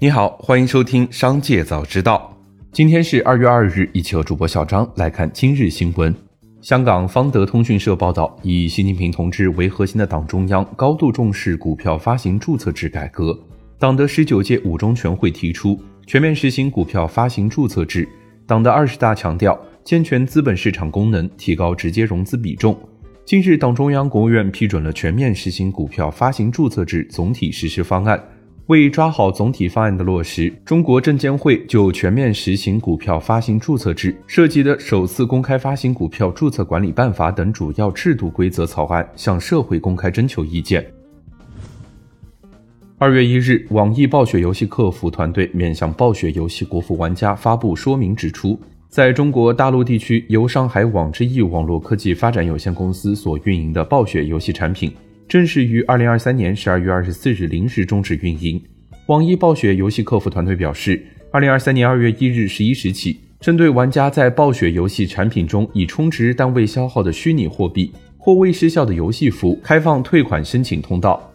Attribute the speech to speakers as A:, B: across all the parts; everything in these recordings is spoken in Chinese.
A: 你好，欢迎收听《商界早知道》。今天是二月二日，一起和主播小张来看今日新闻。香港方德通讯社报道，以习近平同志为核心的党中央高度重视股票发行注册制改革。党的十九届五中全会提出全面实行股票发行注册制。党的二十大强调健全资本市场功能，提高直接融资比重。近日，党中央、国务院批准了全面实行股票发行注册制总体实施方案。为抓好总体方案的落实，中国证监会就全面实行股票发行注册制涉及的首次公开发行股票注册管理办法等主要制度规则草案向社会公开征求意见。二月一日，网易暴雪游戏客服团队面向暴雪游戏国服玩家发布说明，指出。在中国大陆地区，由上海网之易网络科技发展有限公司所运营的暴雪游戏产品，正式于二零二三年十二月二十四日零时终止运营。网易暴雪游戏客服团队表示，二零二三年二月一日十一时起，针对玩家在暴雪游戏产品中已充值但未消耗的虚拟货币或未失效的游戏服，开放退款申请通道。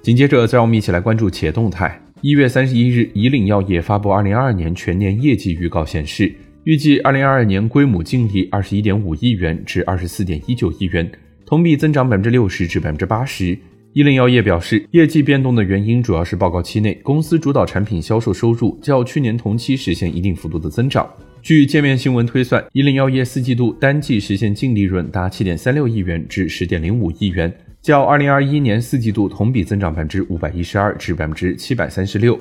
A: 紧接着，再让我们一起来关注企业动态。一月三十一日，以岭药业发布二零二二年全年业绩预告，显示预计二零二二年归母净利二十一点五亿元至二十四点一九亿元，同比增长百分之六十至百分之八十。一零药业表示，业绩变动的原因主要是报告期内公司主导产品销售收入较去年同期实现一定幅度的增长。据界面新闻推算，一零药业四季度单季实现净利润达七点三六亿元至十点零五亿元。较二零二一年四季度同比增长百分之五百一十二至百分之七百三十六。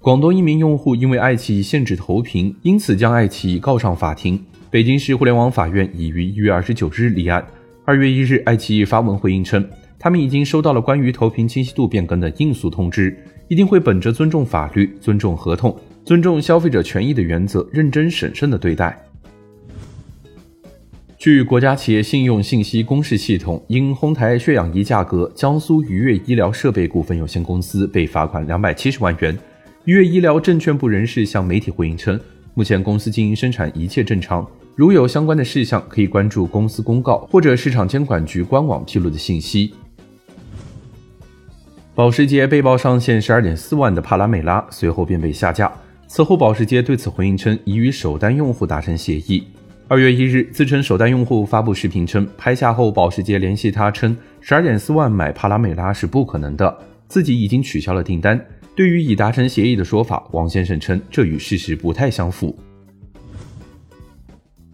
A: 广东一名用户因为爱奇艺限制投屏，因此将爱奇艺告上法庭。北京市互联网法院已于一月二十九日立案。二月一日，爱奇艺发文回应称，他们已经收到了关于投屏清晰度变更的应诉通知，一定会本着尊重法律、尊重合同、尊重消费者权益的原则，认真审慎的对待。据国家企业信用信息公示系统，因哄抬血氧仪价格，江苏愉悦医疗设备股份有限公司被罚款两百七十万元。愉悦医疗证券部人士向媒体回应称，目前公司经营生产一切正常，如有相关的事项，可以关注公司公告或者市场监管局官网披露的信息。保时捷被曝上线十二点四万的帕拉梅拉，随后便被下架。此后，保时捷对此回应称，已与首单用户达成协议。二月一日，自称首单用户发布视频称，拍下后保时捷联系他称，十二点四万买帕拉梅拉是不可能的，自己已经取消了订单。对于已达成协议的说法，王先生称这与事实不太相符。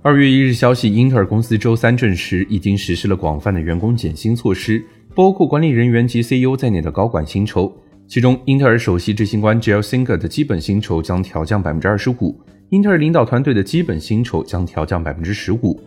A: 二月一日消息，英特尔公司周三证实，已经实施了广泛的员工减薪措施，包括管理人员及 CEO 在内的高管薪酬。其中，英特尔首席执行官 Jill Singer 的基本薪酬将调降百分之二十五。英特尔领导团队的基本薪酬将调降百分之十五。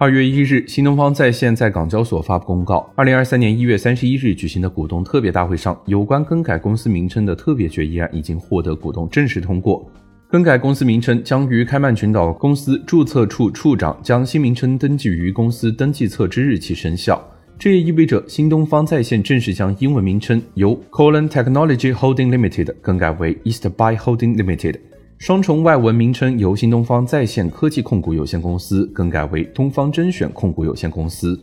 A: 二月一日，新东方在线在港交所发布公告：二零二三年一月三十一日举行的股东特别大会上，有关更改公司名称的特别决议案已经获得股东正式通过。更改公司名称将于开曼群岛公司注册处处长将新名称登记于公司登记册之日起生效。这也意味着新东方在线正式将英文名称由 Colon Technology Holding Limited 更改为 Eastbuy Holding Limited，双重外文名称由新东方在线科技控股有限公司更改为东方甄选控股有限公司。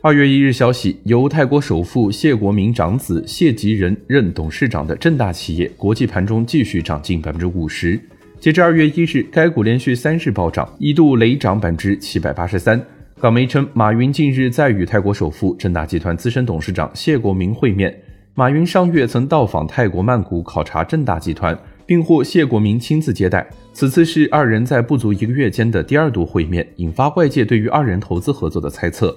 A: 二月一日消息，由泰国首富谢国明长子谢吉仁任董事长的正大企业，国际盘中继续涨近百分之五十。截至二月一日，该股连续三日暴涨，一度累涨百分之七百八十三。港媒称，马云近日在与泰国首富正大集团资深董事长谢国明会面。马云上月曾到访泰国曼谷考察正大集团，并获谢国明亲自接待。此次是二人在不足一个月间的第二度会面，引发外界对于二人投资合作的猜测。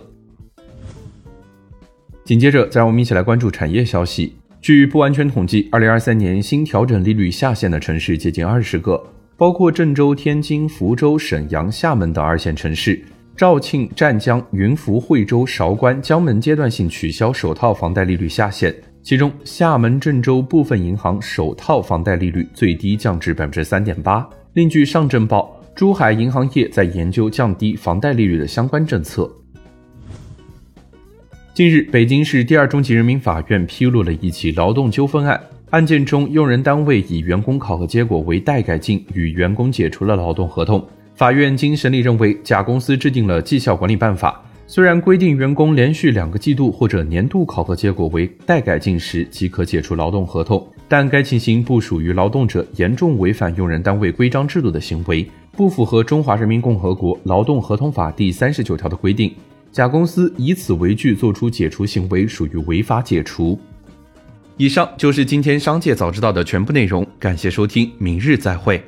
A: 紧接着，再让我们一起来关注产业消息。据不完全统计，二零二三年新调整利率下限的城市接近二十个，包括郑州、天津、福州、沈阳、厦门等二线城市。肇庆、湛江、云浮、惠州、韶关、江门阶段性取消首套房贷利率下限，其中厦门、郑州部分银行首套房贷利率最低降至百分之三点八。另据上证报，珠海银行业在研究降低房贷利率的相关政策。近日，北京市第二中级人民法院披露了一起劳动纠纷案，案件中用人单位以员工考核结果为代改进，与员工解除了劳动合同。法院经审理认为，甲公司制定了绩效管理办法，虽然规定员工连续两个季度或者年度考核结果为待改进时即可解除劳动合同，但该情形不属于劳动者严重违反用人单位规章制度的行为，不符合《中华人民共和国劳动合同法》第三十九条的规定。甲公司以此为据作出解除行为，属于违法解除。以上就是今天商界早知道的全部内容，感谢收听，明日再会。